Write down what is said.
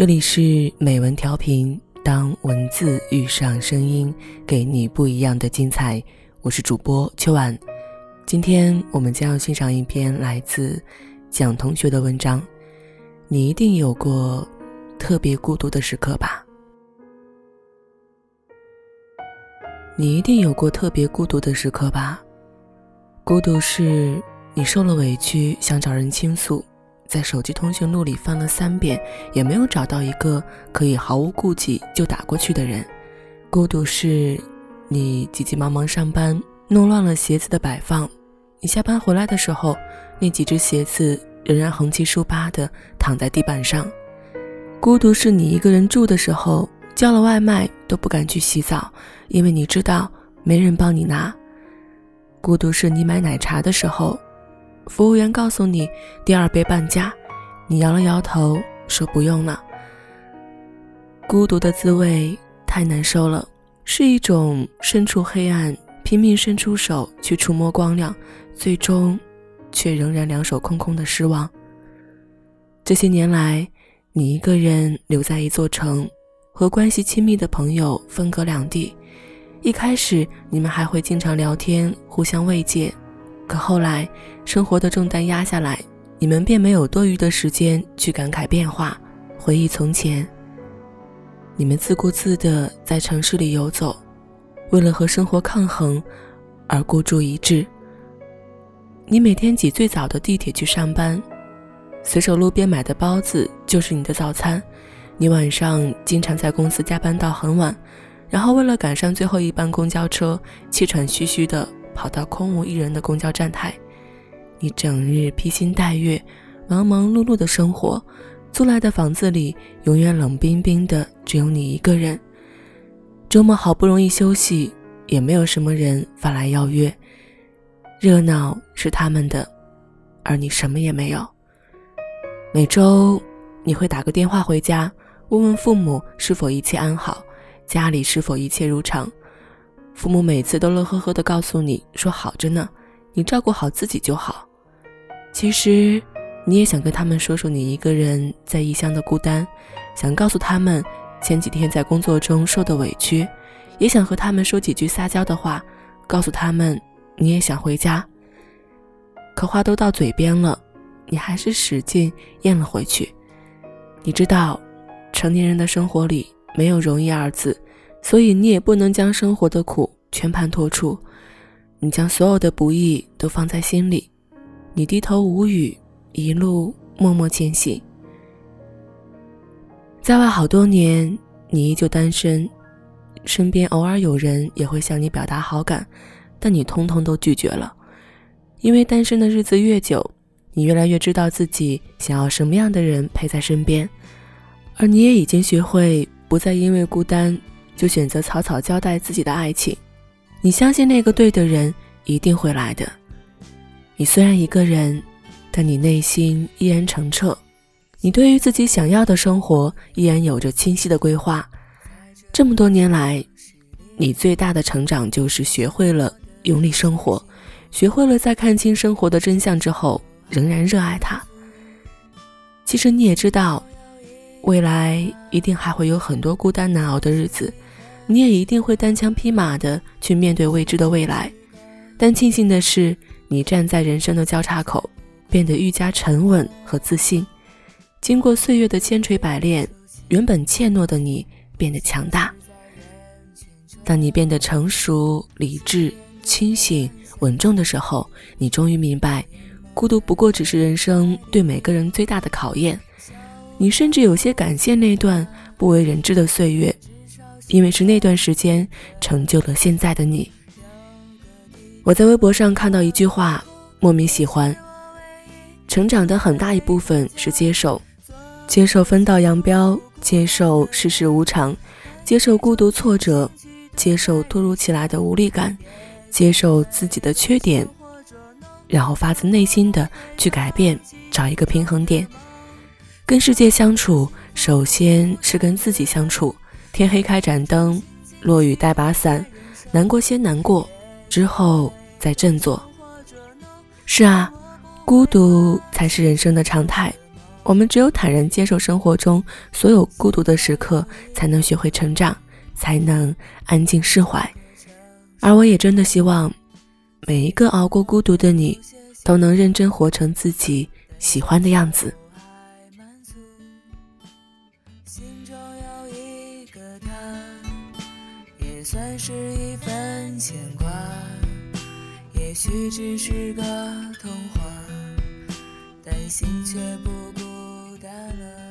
这里是美文调频，当文字遇上声音，给你不一样的精彩。我是主播秋晚，今天我们将要欣赏一篇来自蒋同学的文章。你一定有过特别孤独的时刻吧？你一定有过特别孤独的时刻吧？孤独是你受了委屈，想找人倾诉。在手机通讯录里翻了三遍，也没有找到一个可以毫无顾忌就打过去的人。孤独是，你急急忙忙上班，弄乱了鞋子的摆放。你下班回来的时候，那几只鞋子仍然横七竖八的躺在地板上。孤独是你一个人住的时候，叫了外卖都不敢去洗澡，因为你知道没人帮你拿。孤独是你买奶茶的时候。服务员告诉你第二杯半价，你摇了摇头说不用了。孤独的滋味太难受了，是一种身处黑暗，拼命伸出手去触摸光亮，最终却仍然两手空空的失望。这些年来，你一个人留在一座城，和关系亲密的朋友分隔两地。一开始，你们还会经常聊天，互相慰藉。可后来，生活的重担压下来，你们便没有多余的时间去感慨变化，回忆从前。你们自顾自地在城市里游走，为了和生活抗衡而孤注一掷。你每天挤最早的地铁去上班，随手路边买的包子就是你的早餐。你晚上经常在公司加班到很晚，然后为了赶上最后一班公交车，气喘吁吁的。跑到空无一人的公交站台，你整日披星戴月、忙忙碌碌的生活，租来的房子里永远冷冰冰的，只有你一个人。周末好不容易休息，也没有什么人发来邀约。热闹是他们的，而你什么也没有。每周你会打个电话回家，问问父母是否一切安好，家里是否一切如常。父母每次都乐呵呵的告诉你说：“好着呢，你照顾好自己就好。”其实，你也想跟他们说说你一个人在异乡的孤单，想告诉他们前几天在工作中受的委屈，也想和他们说几句撒娇的话，告诉他们你也想回家。可话都到嘴边了，你还是使劲咽了回去。你知道，成年人的生活里没有容易二字。所以你也不能将生活的苦全盘托出，你将所有的不易都放在心里，你低头无语，一路默默前行。在外好多年，你依旧单身，身边偶尔有人也会向你表达好感，但你通通都拒绝了，因为单身的日子越久，你越来越知道自己想要什么样的人陪在身边，而你也已经学会不再因为孤单。就选择草草交代自己的爱情，你相信那个对的人一定会来的。你虽然一个人，但你内心依然澄澈。你对于自己想要的生活依然有着清晰的规划。这么多年来，你最大的成长就是学会了用力生活，学会了在看清生活的真相之后仍然热爱它。其实你也知道，未来一定还会有很多孤单难熬的日子。你也一定会单枪匹马的去面对未知的未来，但庆幸的是，你站在人生的交叉口，变得愈加沉稳和自信。经过岁月的千锤百炼，原本怯懦的你变得强大。当你变得成熟、理智、清醒、稳重的时候，你终于明白，孤独不过只是人生对每个人最大的考验。你甚至有些感谢那段不为人知的岁月。因为是那段时间成就了现在的你。我在微博上看到一句话，莫名喜欢。成长的很大一部分是接受，接受分道扬镳，接受世事无常，接受孤独挫折，接受突如其来的无力感，接受自己的缺点，然后发自内心的去改变，找一个平衡点。跟世界相处，首先是跟自己相处。天黑开盏灯，落雨带把伞，难过先难过，之后再振作。是啊，孤独才是人生的常态。我们只有坦然接受生活中所有孤独的时刻，才能学会成长，才能安静释怀。而我也真的希望，每一个熬过孤独的你，都能认真活成自己喜欢的样子。算是一份牵挂，也许只是个童话，但心却不孤单了。